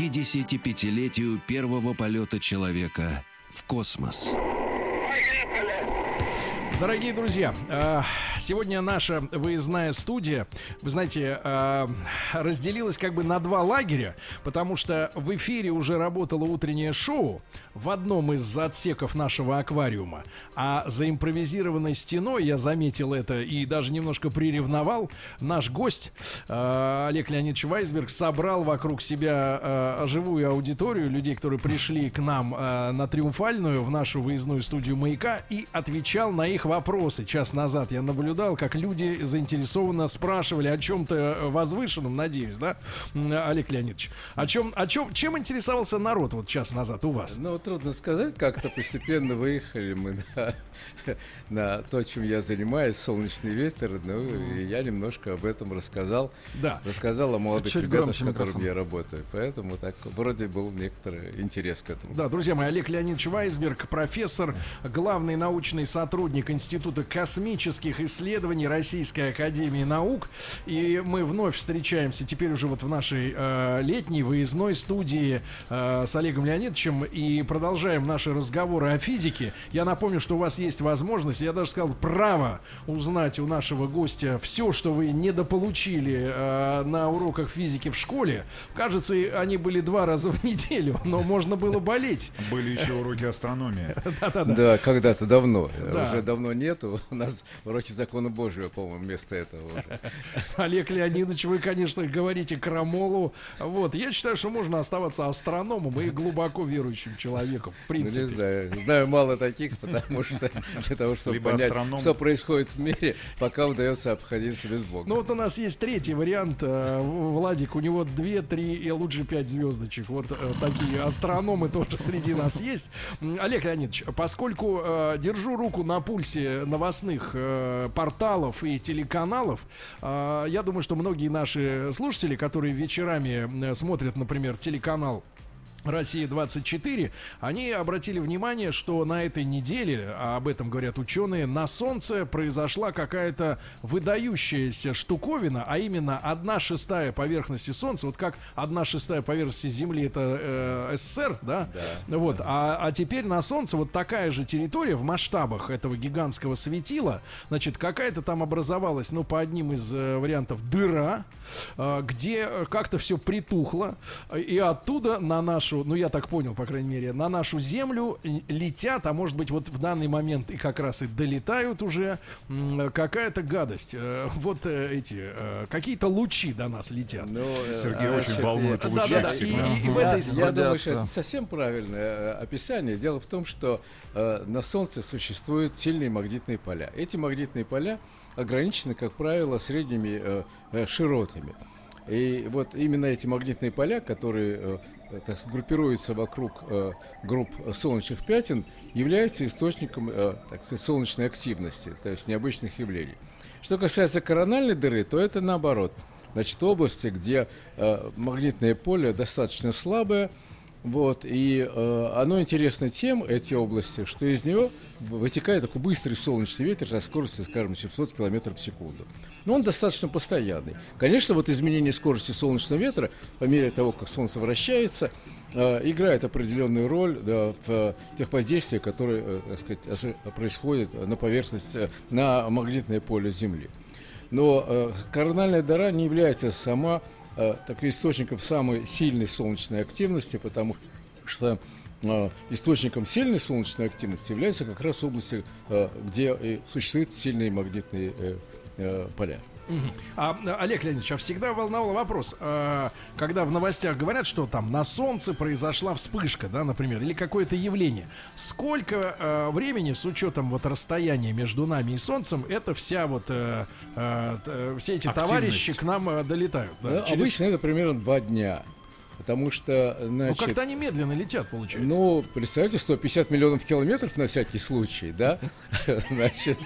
К 55-летию первого полета человека в космос. Дорогие друзья, э, сегодня наша выездная студия, вы знаете, э, разделилась как бы на два лагеря, потому что в эфире уже работало утреннее шоу в одном из отсеков нашего аквариума, а за импровизированной стеной, я заметил это и даже немножко приревновал, наш гость э, Олег Леонидович Вайсберг собрал вокруг себя живую аудиторию людей, которые пришли к нам на Триумфальную, в нашу выездную студию «Маяка» и отвечал на их вопросы. Час назад я наблюдал, как люди заинтересованно спрашивали о чем-то возвышенном, надеюсь, да, Олег Леонидович? О чем, о чем, чем интересовался народ вот час назад у вас? Ну, трудно сказать, как-то постепенно выехали мы на, на то, чем я занимаюсь, солнечный ветер, ну, и я немножко об этом рассказал. Да. Рассказал о молодых Чуть ребятах, с которыми микрофон. я работаю. Поэтому так вроде был некоторый интерес к этому. Да, друзья мои, Олег Леонидович Вайсберг, профессор, главный научный сотрудник Института космических исследований Российской Академии Наук. И мы вновь встречаемся теперь уже вот в нашей э, летней выездной студии э, с Олегом Леонидовичем и продолжаем наши разговоры о физике. Я напомню, что у вас есть возможность, я даже сказал, право узнать у нашего гостя все, что вы недополучили э, на уроках физики в школе. Кажется, они были два раза в неделю, но можно было болеть. Были еще уроки астрономии. Да, когда-то давно. Уже давно давно нету. У нас уроки закона Божьего, по-моему, вместо этого уже. Олег Леонидович, вы, конечно, говорите крамолу. Вот, я считаю, что можно оставаться астрономом и глубоко верующим человеком, в принципе. Ну, не знаю. Знаю мало таких, потому что для того, чтобы Либо понять, астроном... что происходит в мире, пока удается обходиться без Бога. Ну, вот у нас есть третий вариант. Э, Владик, у него две, три и лучше пять звездочек. Вот э, такие астрономы тоже среди нас есть. Олег Леонидович, поскольку э, держу руку на пульсе пульсе новостных э, порталов и телеканалов. Э, я думаю, что многие наши слушатели, которые вечерами э, смотрят, например, телеканал Россия 24, они обратили внимание, что на этой неделе, а об этом говорят ученые, на Солнце произошла какая-то выдающаяся штуковина, а именно одна шестая поверхности Солнца, вот как одна шестая поверхности Земли это э, СССР, да? да вот, да. А, а теперь на Солнце вот такая же территория в масштабах этого гигантского светила, значит, какая-то там образовалась, ну, по одним из э, вариантов, дыра, э, где как-то все притухло, и оттуда на наш нашу, ну я так понял, по крайней мере, на нашу землю летят, а может быть вот в данный момент и как раз и долетают уже какая-то гадость. Э, вот э, эти э, какие-то лучи до нас летят. Ну, Сергей а, очень волнует лучи да, да, И, и, и в этой... Я, я думаю, что это совсем правильное описание. Дело в том, что э, на Солнце существуют сильные магнитные поля. Эти магнитные поля ограничены, как правило, средними э, широтами. И вот именно эти магнитные поля, которые так, группируются вокруг э, групп солнечных пятен, являются источником э, так сказать, солнечной активности, то есть необычных явлений. Что касается корональной дыры, то это наоборот. Значит, области, где э, магнитное поле достаточно слабое, вот, и э, оно интересно тем, эти области, что из него вытекает такой быстрый солнечный ветер со скоростью, скажем, 700 км в секунду. Но он достаточно постоянный. Конечно, вот изменение скорости солнечного ветра по мере того, как Солнце вращается, э, играет определенную роль да, в тех воздействиях, которые э, происходят на поверхность, э, на магнитное поле Земли. Но э, корональная дыра не является сама э, так, источником самой сильной солнечной активности, потому что э, источником сильной солнечной активности являются как раз области, э, где существуют сильные магнитные э, э, поля. А, Олег Леонидович, а всегда волновал вопрос, э, когда в новостях говорят, что там на Солнце произошла вспышка, да, например, или какое-то явление. Сколько э, времени с учетом вот расстояния между нами и Солнцем это вся вот э, э, все эти Активность. товарищи к нам долетают? Да, ну, через... Обычно это примерно два дня. Потому что, значит... Ну, как-то они медленно летят, получается. Ну, представьте, 150 миллионов километров на всякий случай, да? Значит,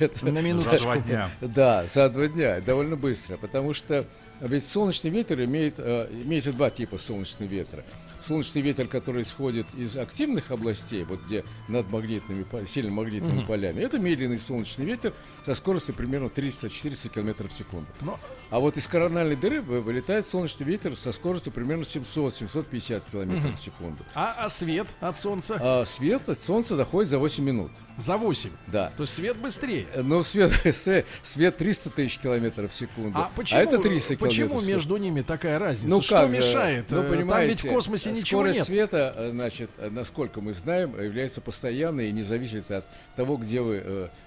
это... На минуту. За два дня. Да, за два дня, довольно быстро. Потому что ведь солнечный ветер имеет, э, имеется два типа солнечного ветра солнечный ветер, который исходит из активных областей, вот где над магнитными, сильно магнитными mm-hmm. полями, это медленный солнечный ветер со скоростью примерно 300-400 км в секунду. Но... А вот из корональной дыры вылетает солнечный ветер со скоростью примерно 700-750 км mm-hmm. в секунду. А, а свет от солнца? А свет от солнца доходит за 8 минут. За 8? Да. То есть свет быстрее? Ну, свет быстрее. Свет 300 тысяч километров в секунду. А, почему, а это 300 километров Почему между ними такая разница? Ну, Что как? мешает? Ну, понимаете, Там ведь в космосе ничего скорость нет. света, э, значит, э, насколько мы знаем, является постоянной и не зависит от того, где вы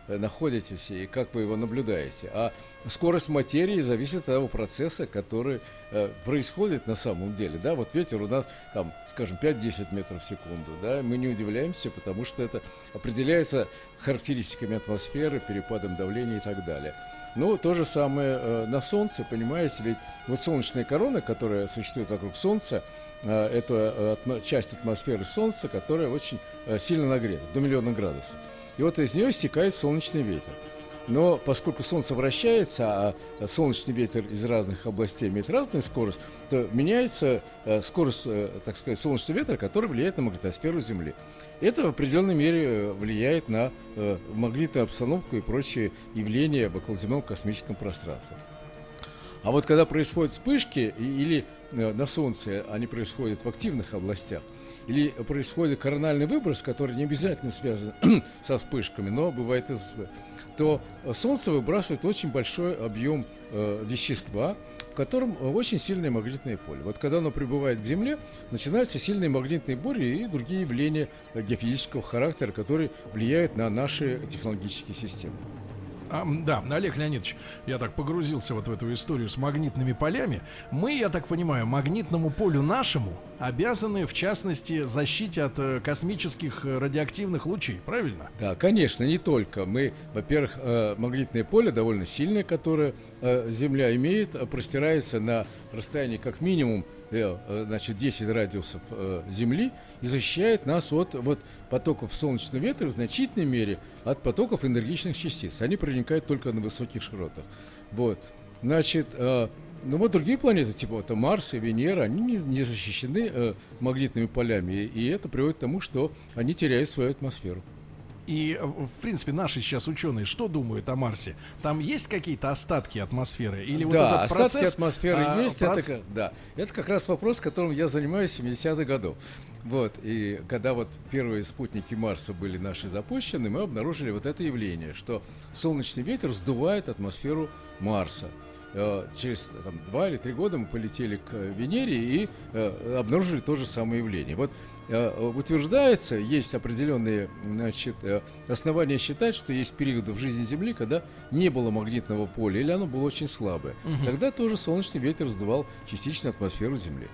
э, находитесь и как вы его наблюдаете. А скорость материи зависит от того процесса, который э, происходит на самом деле. Да? Вот ветер у нас, там, скажем, 5-10 метров в секунду. Да? Мы не удивляемся, потому что это определяется характеристиками атмосферы, перепадом давления и так далее. Ну, то же самое э, на Солнце, понимаете, ведь вот солнечная корона, которая существует вокруг Солнца, э, это э, часть атмосферы Солнца, которая очень э, сильно нагрета, до миллиона градусов. И вот из нее стекает солнечный ветер. Но поскольку Солнце вращается, а солнечный ветер из разных областей имеет разную скорость, то меняется э, скорость, э, так сказать, солнечного ветра, который влияет на магнитосферу Земли. Это в определенной мере э, влияет на магнитную обстановку и прочие явления в околоземном космическом пространстве. А вот когда происходят вспышки или на Солнце они происходят в активных областях, или происходит корональный выброс, который не обязательно связан со вспышками, но бывает то Солнце выбрасывает очень большой объем э, вещества, в котором очень сильное магнитное поле. Вот когда оно прибывает к Земле, начинаются сильные магнитные бури и другие явления геофизического характера, которые влияют на наши технологические системы. А, да, Олег Леонидович, я так погрузился вот в эту историю с магнитными полями. Мы, я так понимаю, магнитному полю нашему обязаны, в частности, защите от э, космических э, радиоактивных лучей, правильно? Да, конечно, не только. Мы, во-первых, э, магнитное поле довольно сильное, которое Земля имеет, простирается на расстоянии как минимум значит, 10 радиусов Земли и защищает нас от вот, потоков солнечного ветра в значительной мере от потоков энергичных частиц. Они проникают только на высоких широтах. Вот. Значит, э, ну вот другие планеты, типа это Марс и Венера, они не, не защищены э, магнитными полями, и это приводит к тому, что они теряют свою атмосферу. И, э, в принципе, наши сейчас ученые что думают о Марсе? Там есть какие-то остатки атмосферы? Или да, вот этот остатки процесс, атмосферы а, есть. Проц... Это, да, это как раз вопрос, которым я занимаюсь с 70-х годов. Вот, и когда вот первые спутники Марса были наши запущены, мы обнаружили вот это явление, что солнечный ветер сдувает атмосферу Марса. Э, через там, два или три года мы полетели к Венере и э, обнаружили то же самое явление. Вот Э, утверждается, есть определенные значит, э, основания считать, что есть периоды в жизни Земли, когда не было магнитного поля или оно было очень слабое. Угу. Тогда тоже солнечный ветер сдувал частично атмосферу Земли.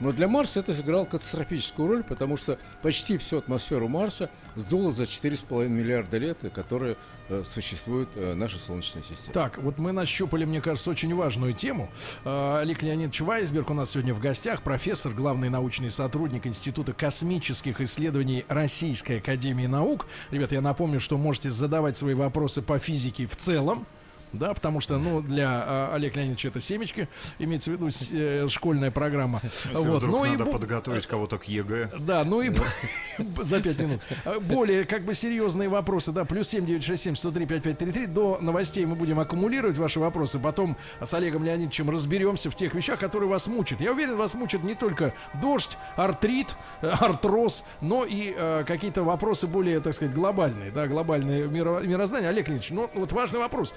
Но для Марса это сыграло катастрофическую роль, потому что почти всю атмосферу Марса сдуло за 4,5 миллиарда лет, которые э, существует э, наша Солнечная система. Так, вот мы нащупали, мне кажется, очень важную тему. Э, Олег Леонидович Вайсберг у нас сегодня в гостях, профессор, главный научный сотрудник Института космических исследований Российской Академии Наук. Ребята, я напомню, что можете задавать свои вопросы по физике в целом да, потому что, ну, для э, Олега Леонидовича это семечки, имеется в виду э, школьная программа. Если вот. вдруг ну, надо и, подготовить кого-то к ЕГЭ. Да, ну и за пять минут. Более как бы серьезные вопросы, да, плюс семь девять шесть семь сто три пять пять три три. До новостей мы будем аккумулировать ваши вопросы, потом с Олегом Леонидовичем разберемся в тех вещах, которые вас мучат. Я уверен, вас мучат не только дождь, артрит, артроз, но и э, какие-то вопросы более, так сказать, глобальные, да, глобальное миро- мироздание. Олег Леонидович, ну вот важный вопрос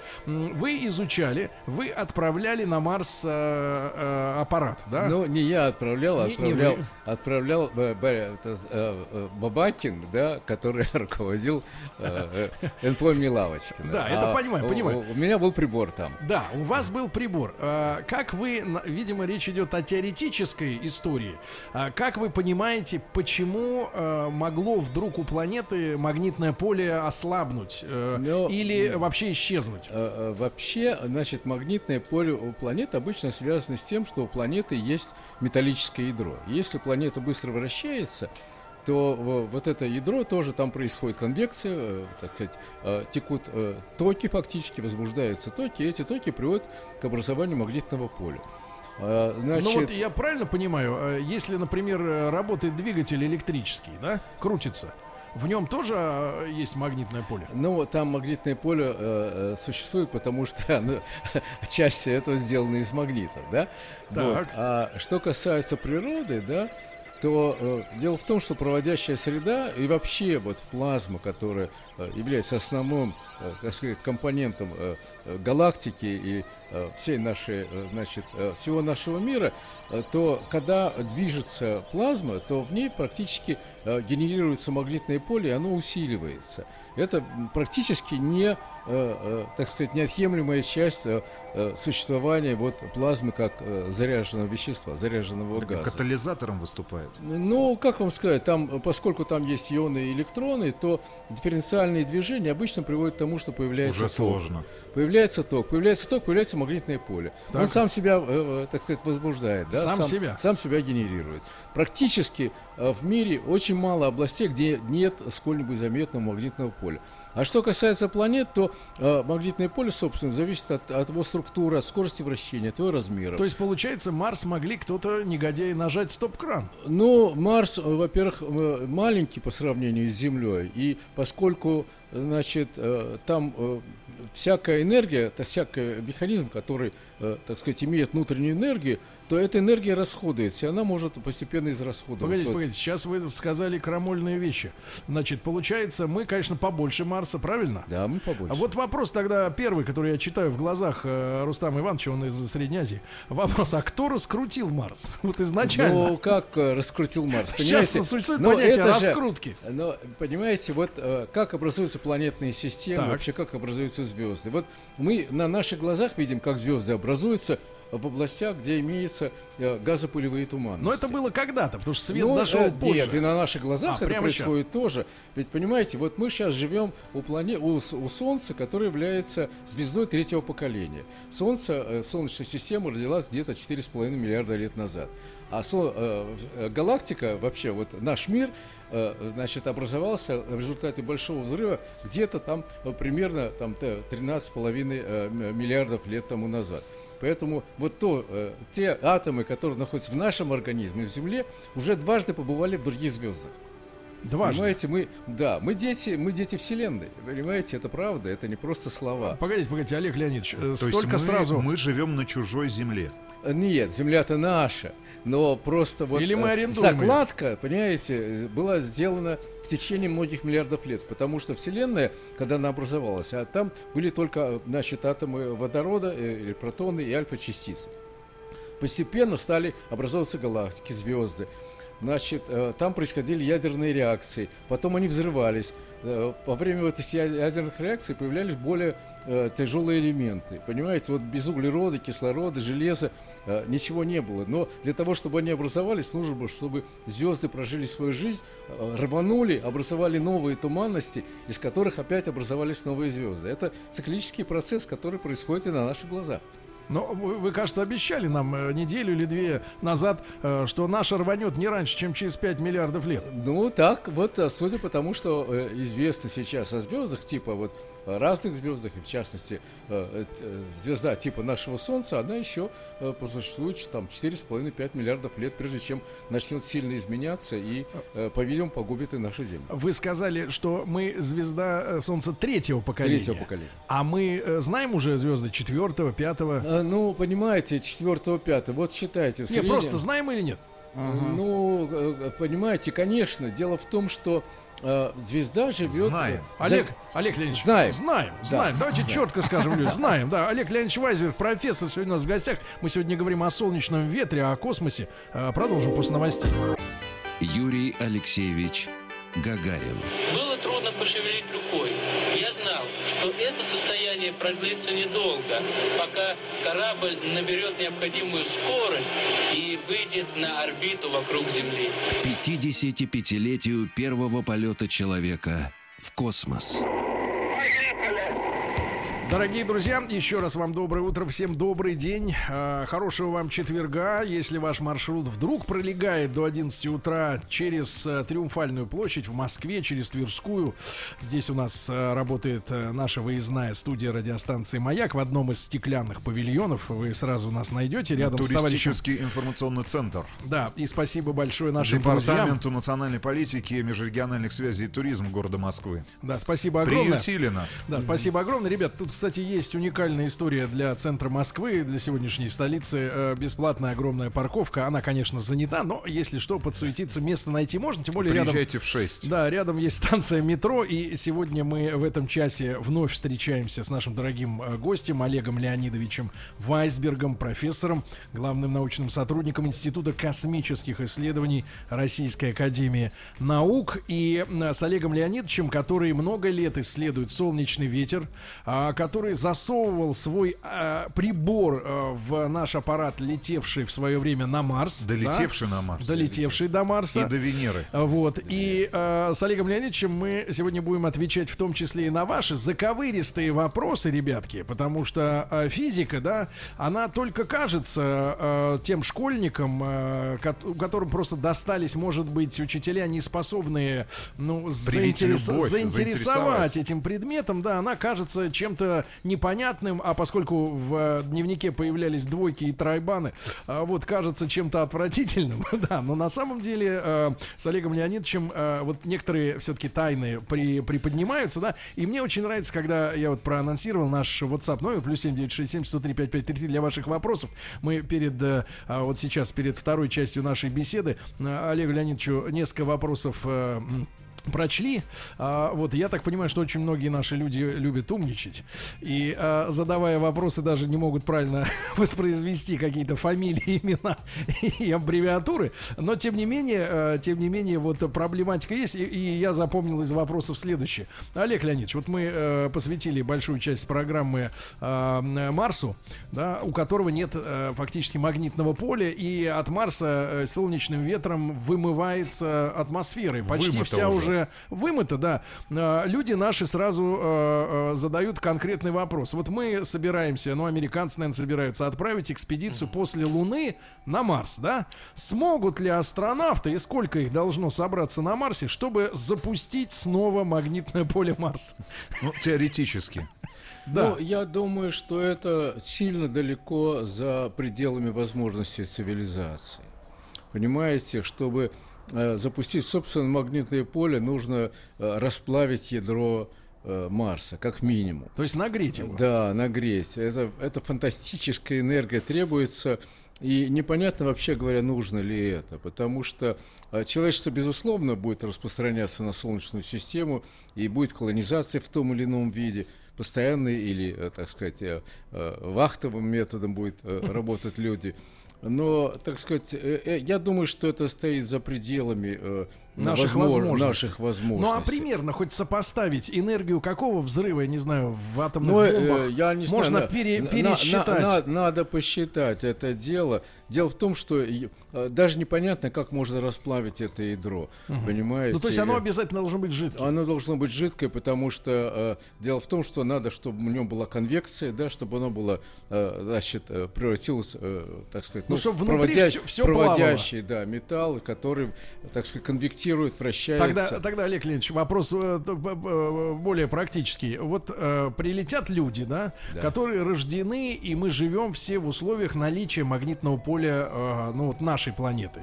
вы изучали, вы отправляли на Марс э, э, аппарат, да? Ну, не я отправлял, не, отправлял, не отправлял э, э, э, Бабакин, да, который руководил э, э, НПО Милавочки. Да, это а понимаю, понимаю. У, меня был прибор там. Да, у вас был прибор. Как вы, видимо, речь идет о теоретической истории. Как вы понимаете, почему могло вдруг у планеты магнитное поле ослабнуть Но, ну, или вообще исчезнуть? Вообще, значит, магнитное поле у планет обычно связано с тем, что у планеты есть металлическое ядро. Если планета быстро вращается, то вот это ядро тоже там происходит конвекция, э, так сказать, э, текут э, токи фактически, возбуждаются токи, и эти токи приводят к образованию магнитного поля. Значит... Ну вот я правильно понимаю, если, например, работает двигатель электрический, да, крутится, в нем тоже есть магнитное поле? Ну, там магнитное поле э, существует, потому что оно, часть этого сделана из магнита, да? Так. Вот. А что касается природы, да, то э, дело в том, что проводящая среда и вообще вот плазма, которая э, является основным э, так сказать, компонентом э, э галактики и э, всей нашей, э, значит, э, всего нашего мира, э, то когда движется плазма, то в ней практически э, генерируется магнитное поле, и оно усиливается. Это практически не, э, э, так сказать, неотъемлемая часть э, э существования вот плазмы как э, заряженного вещества, заряженного так газа. Катализатором выступает. Ну, как вам сказать, там, поскольку там есть ионы и электроны, то дифференциальные движения обычно приводят к тому, что появляется Уже ток. сложно. Появляется ток, появляется ток, появляется магнитное поле. Так. Он сам себя, э, так сказать, возбуждает, да? Сам, сам себя? Сам себя генерирует. Практически э, в мире очень мало областей, где нет сколь-нибудь заметного магнитного поля. А что касается планет, то э, магнитное поле, собственно, зависит от, от его структуры, от скорости вращения, от его размера. То есть, получается, Марс могли кто-то, негодяи, нажать стоп-кран? Ну, Марс, во-первых, э, маленький по сравнению с Землей, и поскольку, значит, э, там э, всякая энергия, это всякий механизм, который, э, так сказать, имеет внутреннюю энергию, то эта энергия расходуется, и она может постепенно израсходоваться. Погодите, погодите, сейчас вы сказали крамольные вещи. Значит, получается, мы, конечно, побольше Марса, правильно? Да, мы побольше. А вот вопрос тогда первый, который я читаю в глазах э, Рустама Ивановича, он из Средней Азии. Вопрос, а кто раскрутил Марс? Вот изначально. Ну, как э, раскрутил Марс? Понимаете? Сейчас существует но понятие это раскрутки. Же, но, понимаете, вот э, как образуются планетные системы, так. вообще как образуются звезды. Вот мы на наших глазах видим, как звезды образуются, в областях, где имеются э, газопылевые туманности. Но это было когда-то, потому что свет ну, дошел э, позже. Нет, и на наших глазах а, это происходит сейчас? тоже. Ведь понимаете, вот мы сейчас живем у, плане... у, у Солнца, которое является звездой третьего поколения. Солнце, э, Солнечная система родилась где-то 4,5 миллиарда лет назад. А со, э, галактика, вообще, вот наш мир, э, значит, образовался в результате большого взрыва где-то там примерно там, 13,5 э, миллиардов лет тому назад. Поэтому вот то, э, те атомы, которые находятся в нашем организме, в Земле, уже дважды побывали в других звездах. Дважды. Понимаете, мы, да, мы дети, мы дети Вселенной. Понимаете, это правда, это не просто слова. Погодите, погодите, Олег Леонидович, э, То столько есть мы, сразу... Мы живем на чужой земле. Нет, земля-то наша. Но просто вот Или мы э, закладка, ее. понимаете, была сделана в течение многих миллиардов лет, потому что Вселенная, когда она образовалась, а там были только, значит, атомы водорода, или протоны и альфа-частицы. Постепенно стали образовываться галактики, звезды. Значит, э, там происходили ядерные реакции, потом они взрывались. Э, во время вот этих ядерных реакций появлялись более э, тяжелые элементы. Понимаете, вот без углерода, кислорода, железа ничего не было. Но для того, чтобы они образовались, нужно было, чтобы звезды прожили свою жизнь, рванули, образовали новые туманности, из которых опять образовались новые звезды. Это циклический процесс, который происходит и на наших глазах. Но вы, вы, кажется, обещали нам э, неделю или две назад, э, что наша рванет не раньше, чем через 5 миллиардов лет. Ну, так, вот, э, судя по тому, что известно сейчас о звездах, типа вот разных звездах, и в частности звезда типа нашего Солнца, она еще просуществует там 4,5-5 миллиардов лет, прежде чем начнет сильно изменяться и, по-видимому, погубит и нашу Землю. Вы сказали, что мы звезда Солнца третьего поколения. Третьего поколения. А мы знаем уже звезды четвертого, пятого? А, ну, понимаете, четвертого, пятого. Вот считайте. Не, просто знаем или нет? Ага. Ну, э, понимаете, конечно. Дело в том, что э, звезда живет... Знаем. За... Олег, Олег Леонидович, знаем. Знаем, да. знаем. Давайте да. четко скажем, люди, знаем. Да, Олег Леонидович Вайзер, профессор, сегодня у нас в гостях. Мы сегодня говорим о солнечном ветре, о космосе. Э, продолжим после новостей. Юрий Алексеевич Гагарин. Было трудно пошевелить рукой. Что это состояние продлится недолго, пока корабль наберет необходимую скорость и выйдет на орбиту вокруг Земли. К 55-летию первого полета человека в космос. Дорогие друзья, еще раз вам доброе утро, всем добрый день, э, хорошего вам четверга. Если ваш маршрут вдруг пролегает до 11 утра через э, Триумфальную площадь в Москве, через Тверскую, здесь у нас э, работает наша выездная студия радиостанции «Маяк» в одном из стеклянных павильонов. Вы сразу нас найдете рядом с товарищем... информационный центр. Да, и спасибо большое нашим Департаменту друзьям. национальной политики, межрегиональных связей и туризма города Москвы. Да, спасибо огромное. Приютили нас. Да, спасибо огромное. Ребят, тут, кстати, есть уникальная история для центра Москвы, для сегодняшней столицы. Э, бесплатная огромная парковка. Она, конечно, занята, но если что, подсуетиться, место найти можно. Тем более Приезжайте рядом... в 6. Да, рядом есть станция метро. И сегодня мы в этом часе вновь встречаемся с нашим дорогим э, гостем Олегом Леонидовичем Вайсбергом, профессором, главным научным сотрудником Института космических исследований Российской Академии Наук. И э, с Олегом Леонидовичем, который много лет исследует солнечный ветер, а, который за засовывал свой э, прибор э, в наш аппарат, летевший в свое время на Марс. Долетевший да? на Марс. Долетевший до Марса. И до Венеры. Вот. И э, с Олегом Леонидовичем мы сегодня будем отвечать в том числе и на ваши заковыристые вопросы, ребятки, потому что э, физика, да, она только кажется э, тем школьникам, э, которым просто достались, может быть, учителя не способные ну, заинтерес... любовь, заинтересовать, заинтересовать этим предметом, да, она кажется чем-то не непонятным, а поскольку в э, дневнике появлялись двойки и тройбаны, э, вот кажется чем-то отвратительным, да, но на самом деле э, с Олегом Леонидовичем вот некоторые все-таки тайны при, приподнимаются, да, и мне очень нравится, когда я вот проанонсировал наш WhatsApp номер, плюс 7967 103 5533 для ваших вопросов, мы перед, вот сейчас, перед второй частью нашей беседы Олегу Леонидовичу несколько вопросов прочли. А, вот я так понимаю, что очень многие наши люди любят умничать. И а, задавая вопросы, даже не могут правильно воспроизвести какие-то фамилии, имена и аббревиатуры. Но тем не менее, а, тем не менее, вот проблематика есть. И, и я запомнил из вопросов следующее. Олег Леонидович, вот мы а, посвятили большую часть программы а, Марсу, да, у которого нет а, фактически магнитного поля, и от Марса а, солнечным ветром вымывается атмосфера. Почти Вымыто вся уже уже вымыто, да, а, люди наши сразу а, а, задают конкретный вопрос. Вот мы собираемся, ну, американцы, наверное, собираются отправить экспедицию после Луны на Марс, да? Смогут ли астронавты и сколько их должно собраться на Марсе, чтобы запустить снова магнитное поле Марса? Ну, теоретически. Да. Ну, я думаю, что это сильно далеко за пределами возможностей цивилизации. Понимаете, чтобы Э, запустить собственное магнитное поле, нужно э, расплавить ядро э, Марса, как минимум. То есть нагреть его? Да, нагреть. Это, это фантастическая энергия требуется. И непонятно вообще говоря, нужно ли это, потому что человечество, безусловно, будет распространяться на Солнечную систему, и будет колонизация в том или ином виде, постоянный или, так сказать, вахтовым методом будет работать люди – но, так сказать, э, э, я думаю, что это стоит за пределами э, наших, возможно, возможностей. наших возможностей. Ну а примерно хоть сопоставить энергию какого взрыва, я не знаю, в атомных Но, бомбах э, я не можно знаю, пере, на, пересчитать? На, на, надо посчитать это дело. Дело в том, что э, даже непонятно, как можно расплавить это ядро. Угу. Понимаете? Ну, то есть оно обязательно должно быть жидкое. Оно должно быть жидкое, потому что э, дело в том, что надо, чтобы в нем была конвекция, да, чтобы оно было, э, значит, э, превратилось, э, так сказать, ну, ну чтобы проводя... все, все проводящий, плавало. да, металл, который, так сказать, конвектирует, вращается. Тогда, тогда Олег Леонидович, вопрос э, более практический. Вот э, прилетят люди, да, да, которые рождены, и мы живем все в условиях наличия магнитного поля поля э, ну, вот нашей планеты.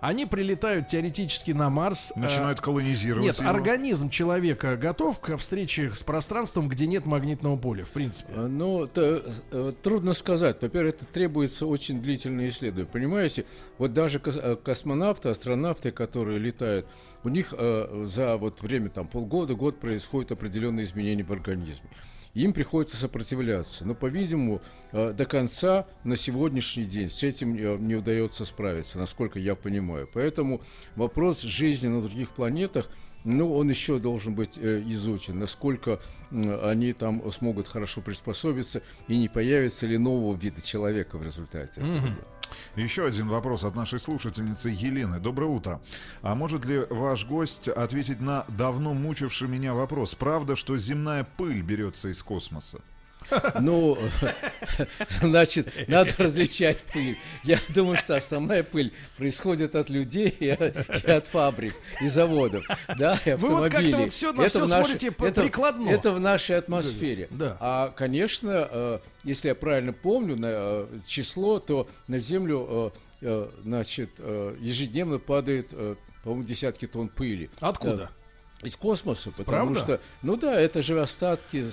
Они прилетают теоретически на Марс. Э, Начинают колонизировать. Нет, его. организм человека готов к встрече с пространством, где нет магнитного поля, в принципе. Э, ну, то, трудно сказать. Во-первых, это требуется очень длительное исследование. Понимаете, вот даже космонавты, астронавты, которые летают, у них э, за вот время там полгода, год происходят определенные изменения в организме им приходится сопротивляться. Но, по-видимому, э, до конца на сегодняшний день с этим э, не удается справиться, насколько я понимаю. Поэтому вопрос жизни на других планетах – ну, он еще должен быть э, изучен, насколько э, они там смогут хорошо приспособиться и не появится ли нового вида человека в результате этого. Еще один вопрос от нашей слушательницы Елены. Доброе утро. А может ли ваш гость ответить на давно мучивший меня вопрос? Правда, что земная пыль берется из космоса? Ну, значит, надо различать пыль. Я думаю, что основная пыль происходит от людей и, от фабрик, и заводов, да, и автомобилей. Вы вот как-то вот все на это все нашей, смотрите это, прикладно. Это в нашей атмосфере. Да. А, конечно, э, если я правильно помню на э, число, то на Землю э, значит, ежедневно падает, по-моему, десятки тонн пыли. Откуда? Из космоса, потому Правда? что, ну да, это же остатки,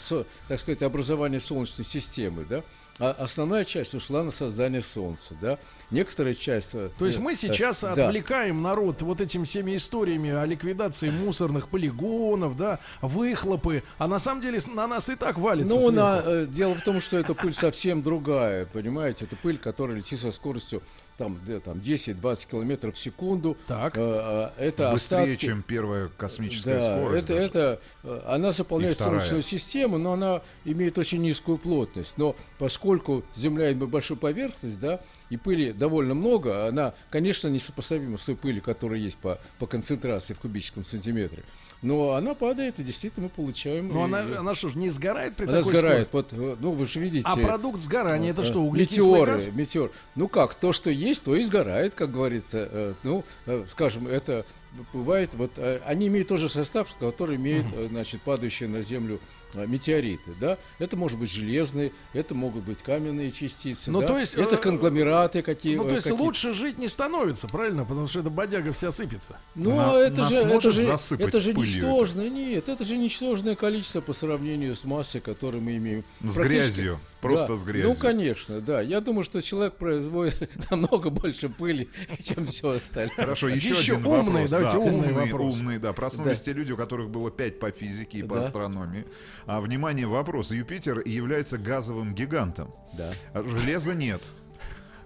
так сказать, образования Солнечной системы, да. А основная часть ушла на создание Солнца, да. Некоторая часть... Э, То есть мы э, сейчас э, отвлекаем да. народ вот этими всеми историями о ликвидации мусорных полигонов, да, выхлопы, а на самом деле на нас и так валится Ну, на, э, дело в том, что эта пыль совсем другая, понимаете, это пыль, которая летит со скоростью там, там 10-20 километров в секунду. Так. Э, э, это Быстрее, остатки... чем первая космическая да, скорость. Это, это, э, она заполняет Солнечную систему, но она имеет очень низкую плотность. Но поскольку Земля имеет большую поверхность, да, и пыли довольно много, она, конечно, несопоставима с той пылью, которая есть по, по концентрации в кубическом сантиметре. Но она падает, и действительно мы получаем. Но и... она, она что ж, не сгорает при она такой сгорает. Вот, э, ну, вы же видите. А продукт сгорания это что, Метеоры, газ? метеор. Ну как, то, что есть, то и сгорает, как говорится. Э, ну, э, скажем, это бывает, вот они имеют тот же состав, который имеет, значит, падающая на землю метеориты, да, это может быть железные, это могут быть каменные частицы, ну, да? то есть, это э, конгломераты какие Ну, то есть какие лучше жить не становится, правильно? Потому что эта бодяга вся сыпется. Ну, На, это, же, это же, это же ничтожное, нет, это же ничтожное количество по сравнению с массой, которую мы имеем. С грязью. Просто да. с грязью. Ну, конечно, да. Я думаю, что человек производит намного больше пыли, чем все остальное. Хорошо, еще, еще один умный, вопрос. Давайте да, умный, умный вопрос. Умный, да. Проснулись да. те люди, у которых было 5 по физике и да. по астрономии. А, внимание, вопрос. Юпитер является газовым гигантом. Да. А железа нет.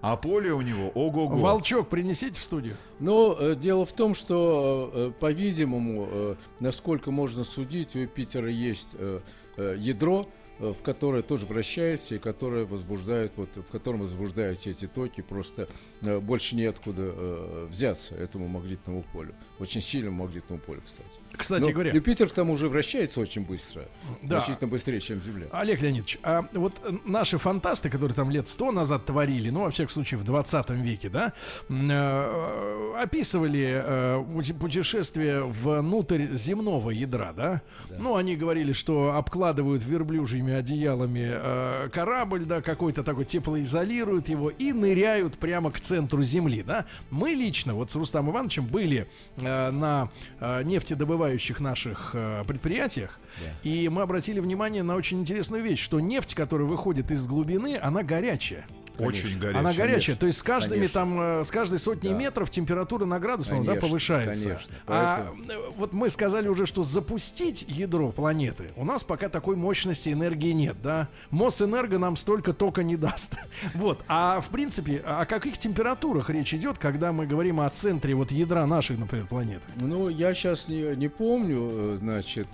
А поле у него ого-го. Волчок принесите в студию. Но э, дело в том, что, э, по-видимому, э, насколько можно судить, у Юпитера есть э, э, ядро, Э, в которое тоже вращается и которое возбуждает, вот, в котором возбуждаются эти токи, просто э, больше неоткуда э, взяться этому магнитному полю. Очень сильному магнитному полю, кстати. Кстати Но говоря. Юпитер к тому же вращается очень быстро. Да. Значительно быстрее, чем Земля. Олег Леонидович, а вот наши фантасты, которые там лет сто назад творили, ну, во всяком случае, в 20 веке, да, э, описывали э, путешествие внутрь земного ядра, да? да? Ну, они говорили, что обкладывают верблюжьими одеялами э, корабль, да, какой-то такой теплоизолируют его и ныряют прямо к центру Земли, да? Мы лично, вот с Рустамом Ивановичем, были э, на э, нефтедобывающем добывающих наших э, предприятиях. Да. И мы обратили внимание на очень интересную вещь, что нефть, которая выходит из глубины, она горячая. Очень горячая. Она горячая. Конечно. То есть с каждыми конечно. там, э, с каждой сотней да. метров температура на градус конечно, да, повышается. Конечно. А э, вот мы сказали уже, что запустить ядро планеты у нас пока такой мощности энергии нет, да. Мосэнерго нам столько тока не даст. вот. А в принципе, о каких температурах речь идет, когда мы говорим о центре вот ядра нашей, например, планеты? Ну, я сейчас не, не помню, э, значит,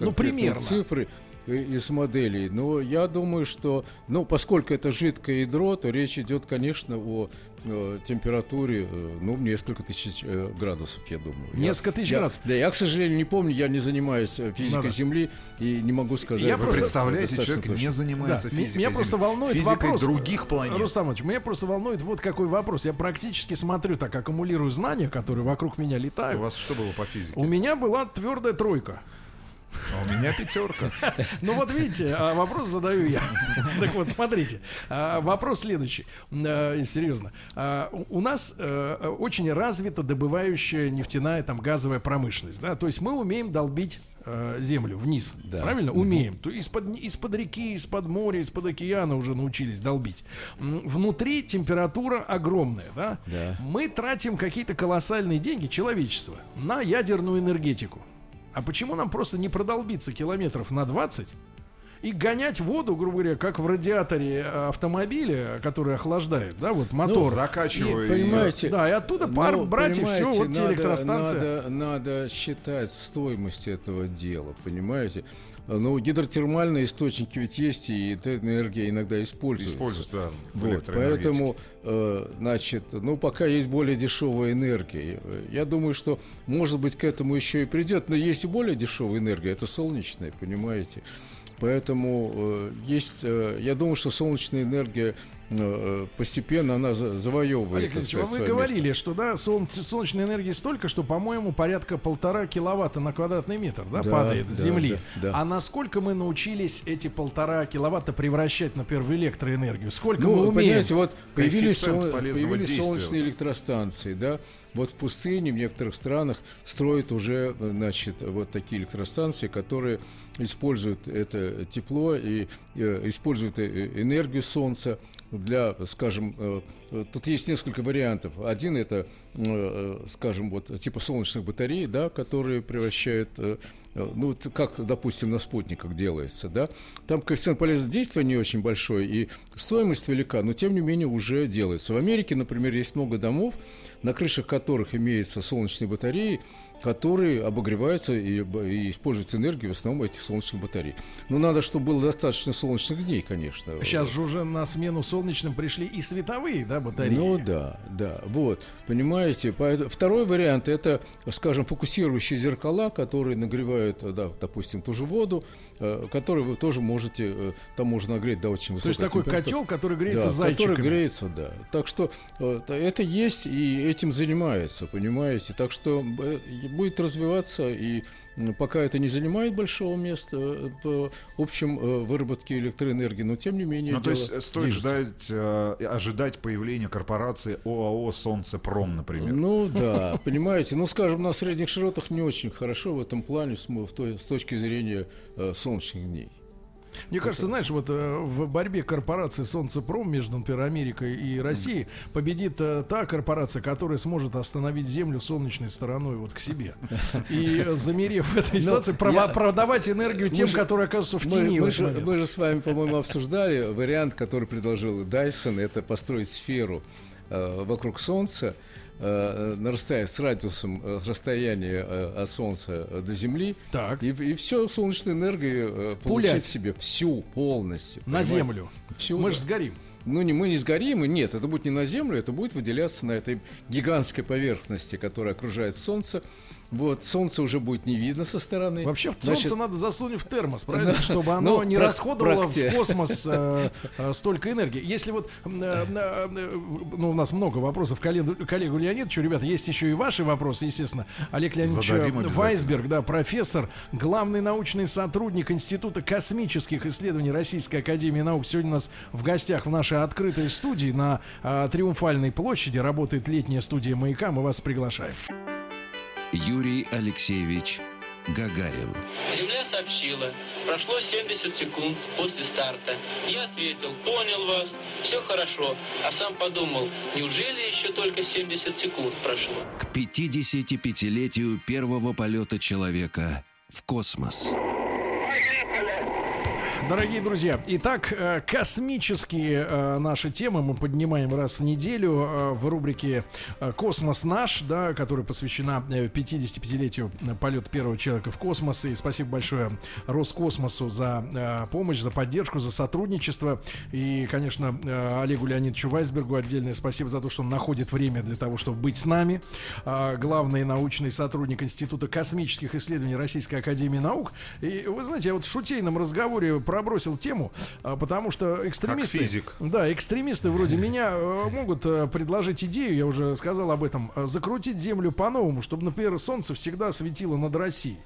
ну, примерно. цифры из моделей. Но я думаю, что, ну, поскольку это жидкое ядро, то речь идет, конечно, о э, температуре, э, ну, несколько тысяч э, градусов, я думаю. Несколько тысяч я, градусов? Да, я, к сожалению, не помню, я не занимаюсь э, физикой Надо. Земли и не могу сказать. Я Вы просто... представляете, человек точно. не занимается да, физикой Меня просто волнует физикой вопрос. других планет. Рустам меня просто волнует вот какой вопрос. Я практически смотрю, так аккумулирую знания, которые вокруг меня летают. У вас что было по физике? У меня была твердая тройка. А у меня пятерка. Ну вот видите, а вопрос задаю я. Так вот, смотрите. А, вопрос следующий. Э, серьезно. У нас э, очень развита добывающая нефтяная там газовая промышленность. Да? То есть мы умеем долбить э, землю вниз. Да. Правильно? Умеем. То из-под, из-под реки, из-под моря, из-под океана уже научились долбить. Внутри температура огромная, да? да. Мы тратим какие-то колоссальные деньги, человечество, на ядерную энергетику. А почему нам просто не продолбиться километров на 20 и гонять воду, грубо говоря, как в радиаторе автомобиля, который охлаждает, да, вот мотор. Ну, закачивая. И, понимаете, да, и оттуда пар ну, брать и все, вот надо, электростанция. Надо, надо считать стоимость этого дела, понимаете? Ну, гидротермальные источники ведь есть, и эта энергия иногда используется. Используется, да. Вот, поэтому, э, значит, ну, пока есть более дешевая энергия. Я думаю, что, может быть, к этому еще и придет. Но есть и более дешевая энергия, это солнечная, понимаете? Поэтому э, есть, э, я думаю, что солнечная энергия э, постепенно она завоевывает. Олег Ильич, вы говорили, место. что да, солнце, солнечной энергии столько, что, по-моему, порядка полтора киловатта на квадратный метр да, да, падает да, с Земли. Да, да. А насколько мы научились эти полтора киловатта превращать, например, в электроэнергию? Сколько ну, мы умеем? Понимаете, вот появились, сол... появились солнечные электростанции, да, вот в пустыне в некоторых странах строят уже, значит, вот такие электростанции, которые используют это тепло и э, используют э, энергию солнца для, скажем, э, тут есть несколько вариантов. Один это, скажем, вот типа солнечных батарей, да, которые превращают ну, вот как, допустим, на спутниках делается, да, там коэффициент полезного действия не очень большой, и стоимость велика, но, тем не менее, уже делается. В Америке, например, есть много домов, на крышах которых имеются солнечные батареи, которые обогреваются и, и используют энергию в основном этих солнечных батарей. Но надо, чтобы было достаточно солнечных дней, конечно. Сейчас же уже на смену солнечным пришли и световые, да, батареи? Ну да, да, вот, понимаете. Второй вариант это, скажем, фокусирующие зеркала, которые нагревают, да, допустим, ту же воду, э, который вы тоже можете, э, там можно нагреть до очень высокой То есть такой котел, который греется да, зайчиками. который греется, да. Так что э, это есть и этим занимается, понимаете. Так что будет развиваться и пока это не занимает большого места в общем э, выработке электроэнергии, но тем не менее. Ну, то есть стоит движется. ждать, э, ожидать появления корпорации ОАО «Солнцепром», например. Ну да, понимаете, ну скажем, на средних широтах не очень хорошо в этом плане с, с точки зрения э, солнечных дней. Мне кажется, знаешь, вот э, в борьбе корпорации Солнцепром между, например, Америкой и Россией победит э, та корпорация, которая сможет остановить Землю солнечной стороной вот к себе. И замерев в этой ну, ситуации, продавать энергию тем, которые оказываются в тени. Мы же с вами, по-моему, обсуждали вариант, который предложил Дайсон, это построить сферу э, вокруг Солнца, э, на расстоянии с радиусом э, расстояния э, от Солнца до Земли. Так. И, и все солнечной энергией э, получить себе всю полностью. На понимаете? Землю. Всю, Мы да. же сгорим ну не, мы не сгорим, и нет, это будет не на Землю, это будет выделяться на этой гигантской поверхности, которая окружает Солнце. Вот, солнце уже будет не видно со стороны. Вообще, Значит, солнце надо засунуть в термос, правильно? Да, Чтобы оно ну, не расходовало практи... в космос э, э, столько энергии. Если вот, э, э, ну, у нас много вопросов к коллегу, коллегу Леонидовичу, ребята, есть еще и ваши вопросы, естественно. Олег Леонидович Вайсберг, да, профессор, главный научный сотрудник Института космических исследований Российской Академии Наук. Сегодня у нас в гостях в нашей открытой студии на э, Триумфальной площади работает летняя студия «Маяка». Мы вас приглашаем. Юрий Алексеевич Гагарин. Земля сообщила, прошло 70 секунд после старта. Я ответил, понял вас, все хорошо. А сам подумал, неужели еще только 70 секунд прошло? К 55-летию первого полета человека в космос. Дорогие друзья, итак, э, космические э, наши темы мы поднимаем раз в неделю э, в рубрике «Космос наш», да, которая посвящена 55-летию полета первого человека в космос. И спасибо большое Роскосмосу за помощь, за поддержку, за сотрудничество. И, конечно, Олегу Леонидовичу Вайсбергу отдельное спасибо за то, что он находит время для того, чтобы быть с нами. Главный научный сотрудник Института космических исследований Российской Академии Наук. И вы знаете, я вот в шутейном разговоре пробросил тему, а, потому что экстремисты... Как физик. Да, экстремисты вроде меня э, могут э, предложить идею, я уже сказал об этом, э, закрутить Землю по-новому, чтобы, например, Солнце всегда светило над Россией.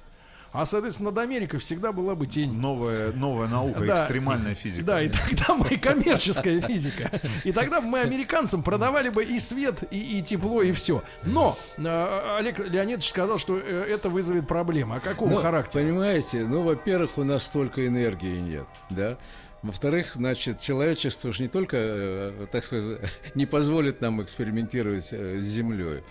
А, соответственно, над Америкой всегда была бы тень. Новая, новая наука, да, экстремальная физика. Да, и тогда мы коммерческая физика. И тогда мы американцам продавали бы и свет, и, и тепло, и все. Но э, Олег Леонидович сказал, что э, это вызовет проблемы. А какого ну, характера? Понимаете, ну, во-первых, у нас столько энергии нет, да. Во-вторых, значит, человечество же не только, э, так сказать, не позволит нам экспериментировать с Землей.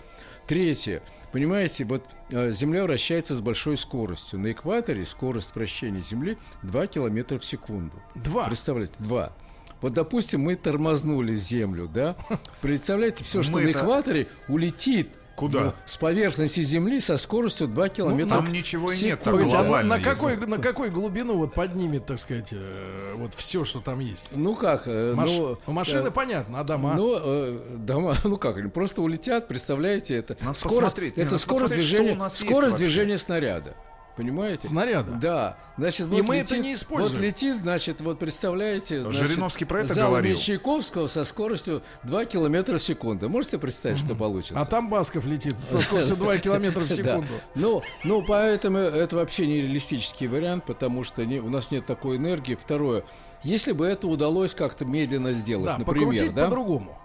Третье. Понимаете, вот э, Земля вращается с большой скоростью. На экваторе скорость вращения Земли 2 километра в секунду. Два? Представляете, 2. Вот, допустим, мы тормознули Землю, да? Представляете, все, что на экваторе, улетит Куда? Ну, с поверхности Земли со скоростью 2 километра. Ну, там ничего и нет так глобально. А на, какой, на какой глубину вот поднимет, так сказать, э, вот все, что там есть? Ну как? Э, Маш... ну, ну машины э, понятно, а дома? Ну, э, дома, ну как, они просто улетят, представляете, это Надо скорость, это скорость движения, скорость движения снаряда. Понимаете? Снаряда. Да. Значит, вот И мы летит, это не используем. Вот летит, значит, вот представляете, значит, Жириновский про это говорил. Чайковского со скоростью 2 километра в секунду. Можете представить, что получится? А там Басков летит со скоростью 2 километра в секунду. Ну, ну, поэтому это вообще нереалистический вариант, потому что у нас нет такой энергии. Второе, если бы это удалось как-то медленно сделать, например, да? по-другому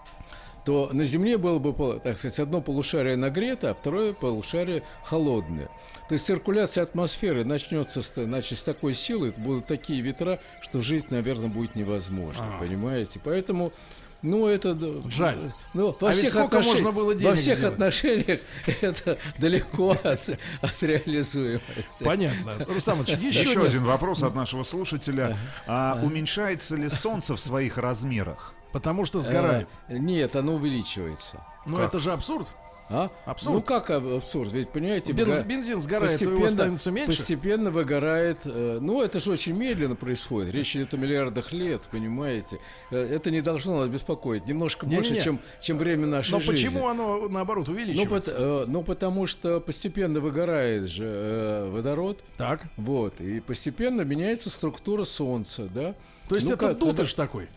то на Земле было бы, так сказать, одно полушарие нагрето, а второе полушарие холодное. То есть циркуляция атмосферы начнется значит, с такой силы, будут такие ветра, что жить, наверное, будет невозможно, а. понимаете? Поэтому ну, это... Жаль. Ну, во, а всех отнош... можно было во всех сделать? отношениях это далеко от, от реализуемости. Понятно. Русамович, еще, еще один вопрос от нашего слушателя. А, уменьшается ли Солнце в своих размерах? Потому что сгорает. А, нет, оно увеличивается. Ну это же абсурд. А? Абсурд. Ну как абсурд? Ведь понимаете, Бенз, бензин сгорает, постепенно, то его становится меньше. Постепенно выгорает. Э, ну это же очень медленно происходит. Речь идет о миллиардах лет, понимаете. Э, это не должно нас беспокоить. Немножко не, больше, не, не. чем чем время нашей Но жизни. Но почему оно наоборот увеличивается? Ну, по, э, ну потому что постепенно выгорает же э, водород. Так. Вот и постепенно меняется структура Солнца, да. То есть ну, это как, дутыш когда... такой?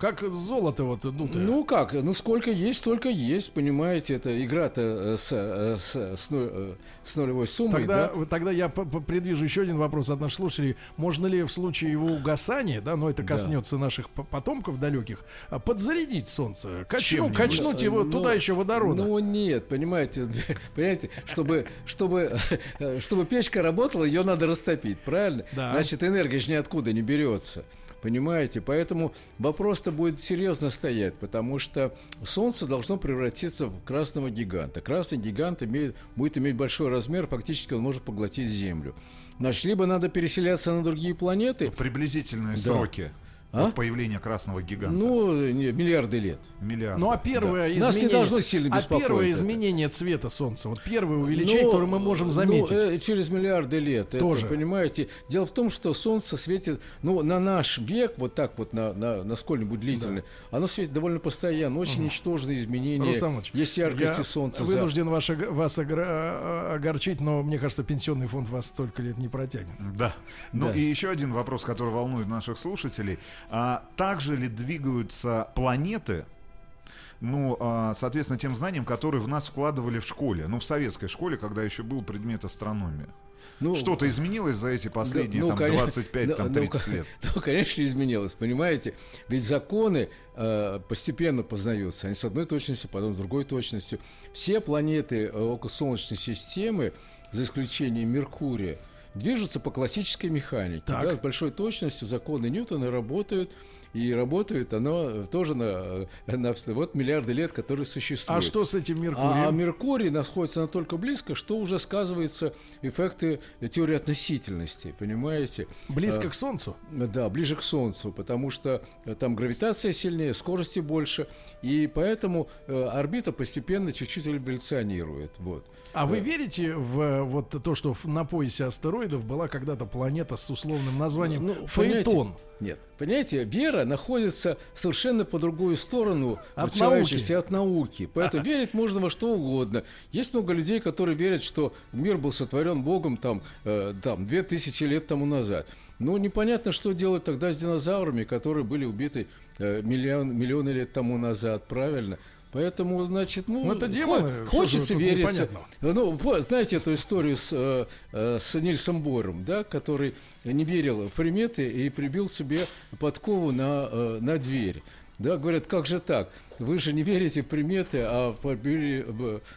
Как золото вот дутое. Ну как, ну сколько есть, столько есть, понимаете, это игра-то э, с, э, с, с, э, с нулевой суммой. Тогда, да? тогда я предвижу еще один вопрос от наших слушателей. Можно ли в случае его угасания, да, но это коснется да. наших потомков далеких, а, подзарядить солнце? Качну, качнуть его ну, туда еще водорода? Ну нет, понимаете, понимаете, чтобы, чтобы, чтобы печка работала, ее надо растопить, правильно? Да. Значит, энергия же ниоткуда не берется. Понимаете? Поэтому вопрос-то будет серьезно стоять, потому что Солнце должно превратиться в красного гиганта. Красный гигант имеет, будет иметь большой размер, фактически он может поглотить Землю. Значит, либо надо переселяться на другие планеты. Приблизительные да. сроки а? от появления красного гиганта? Ну, не, миллиарды лет. Миллиарды. Ну, а первое да. изменение... Нас не должно сильно беспокоить. А первое изменение цвета Солнца, вот первое увеличение, ну, которое мы можем ну, заметить. Ну, э, через миллиарды лет. Тоже. Это, понимаете, дело в том, что Солнце светит, ну, на наш век, вот так вот, на, на, на сколь-нибудь длительный, да. оно светит довольно постоянно, очень угу. ничтожные изменения. Рустам есть яркости Солнца. Вынужден за... ваш, вас а, огорчить, но мне кажется, пенсионный фонд вас столько лет не протянет. Да. Ну, да. и еще один вопрос, который волнует наших слушателей. А, так также ли двигаются планеты, ну, а, соответственно, тем знаниям, которые в нас вкладывали в школе, ну, в советской школе, когда еще был предмет астрономия. Ну, Что-то изменилось за эти последние ну, там, 25-30 там, 30 ну, лет? Ну, конечно, изменилось, понимаете? Ведь законы э, постепенно познаются. Они с одной точностью, потом с другой точностью. Все планеты э, около Солнечной системы, за исключением Меркурия, движутся по классической механике. Да, с большой точностью законы Ньютона работают – и работает оно тоже на, на вот миллиарды лет, которые существуют. А что с этим Меркурием? А, а Меркурий находится настолько близко, что уже сказываются эффекты теории относительности, понимаете? Близко а, к Солнцу? Да, ближе к Солнцу, потому что там гравитация сильнее, скорости больше, и поэтому э, орбита постепенно чуть-чуть эволюционирует. Вот. А вы верите в вот то, что на поясе астероидов была когда-то планета с условным названием ну, Фейтон? Нет, понимаете, вера находится совершенно по другую сторону от науки. от науки. Поэтому верить можно во что угодно. Есть много людей, которые верят, что мир был сотворен Богом там, э, там 2000 лет тому назад. Но непонятно, что делать тогда с динозаврами, которые были убиты э, миллион, миллионы лет тому назад, правильно? Поэтому, значит, ну, ну это демоны, хочется верить. Ну, знаете эту историю с, э, э, с Нильсом Бором, да, который не верил в приметы и прибил себе подкову на, э, на дверь. Да, говорят, как же так? Вы же не верите в приметы, а прибили,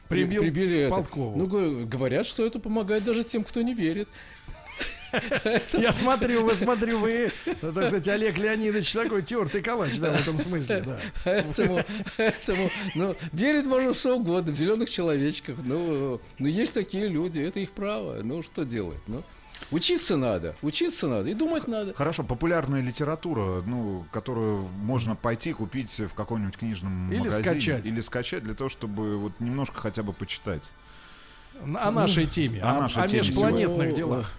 прибил прибили подкову. Это. Ну, говорят, что это помогает даже тем, кто не верит. Я смотрю, вы смотрю, вы, ну, так сказать, Олег Леонидович такой тертый калач, да, в этом смысле, да. Поэтому, поэтому, ну, верить можно что угодно, в зеленых человечках, ну, ну, есть такие люди, это их право, ну, что делать, ну. Учиться надо, учиться надо и думать надо. Хорошо, популярная литература, ну, которую можно пойти купить в каком-нибудь книжном или магазине. Скачать. Или скачать для того, чтобы вот немножко хотя бы почитать. О нашей теме, о, о, нашей о теме межпланетных сегодня. делах.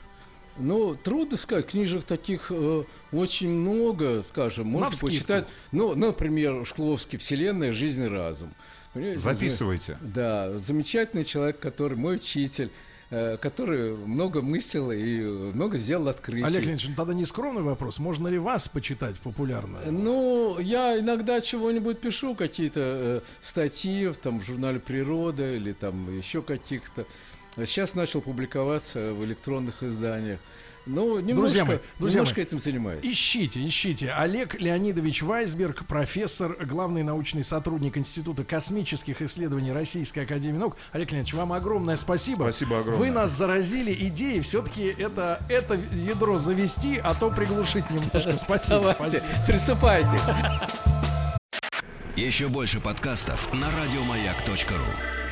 Ну, трудно сказать, книжек таких э, очень много, скажем, можно Навскидку. почитать. Ну, например, Шкловский «Вселенная. Жизнь и разум». Понимаете? Записывайте. Да, замечательный человек, который мой учитель. э, который много мыслил и много сделал открытий. Олег Леонидович, ну тогда не скромный вопрос. Можно ли вас почитать популярно? Ну, я иногда чего-нибудь пишу, какие-то э, статьи там, в журнале «Природа» или там еще каких-то. Сейчас начал публиковаться в электронных изданиях. Ну, немножко, друзья мои, друзья немножко мои, этим занимаюсь. Ищите, ищите. Олег Леонидович Вайсберг, профессор, главный научный сотрудник Института космических исследований Российской Академии Наук. Олег Леонидович, вам огромное спасибо. Спасибо огромное. Вы нас заразили идеей все-таки это, это ядро завести, а то приглушить немножко. Спасибо. Давайте, спасибо. приступайте. Еще больше подкастов на радиомаяк.ру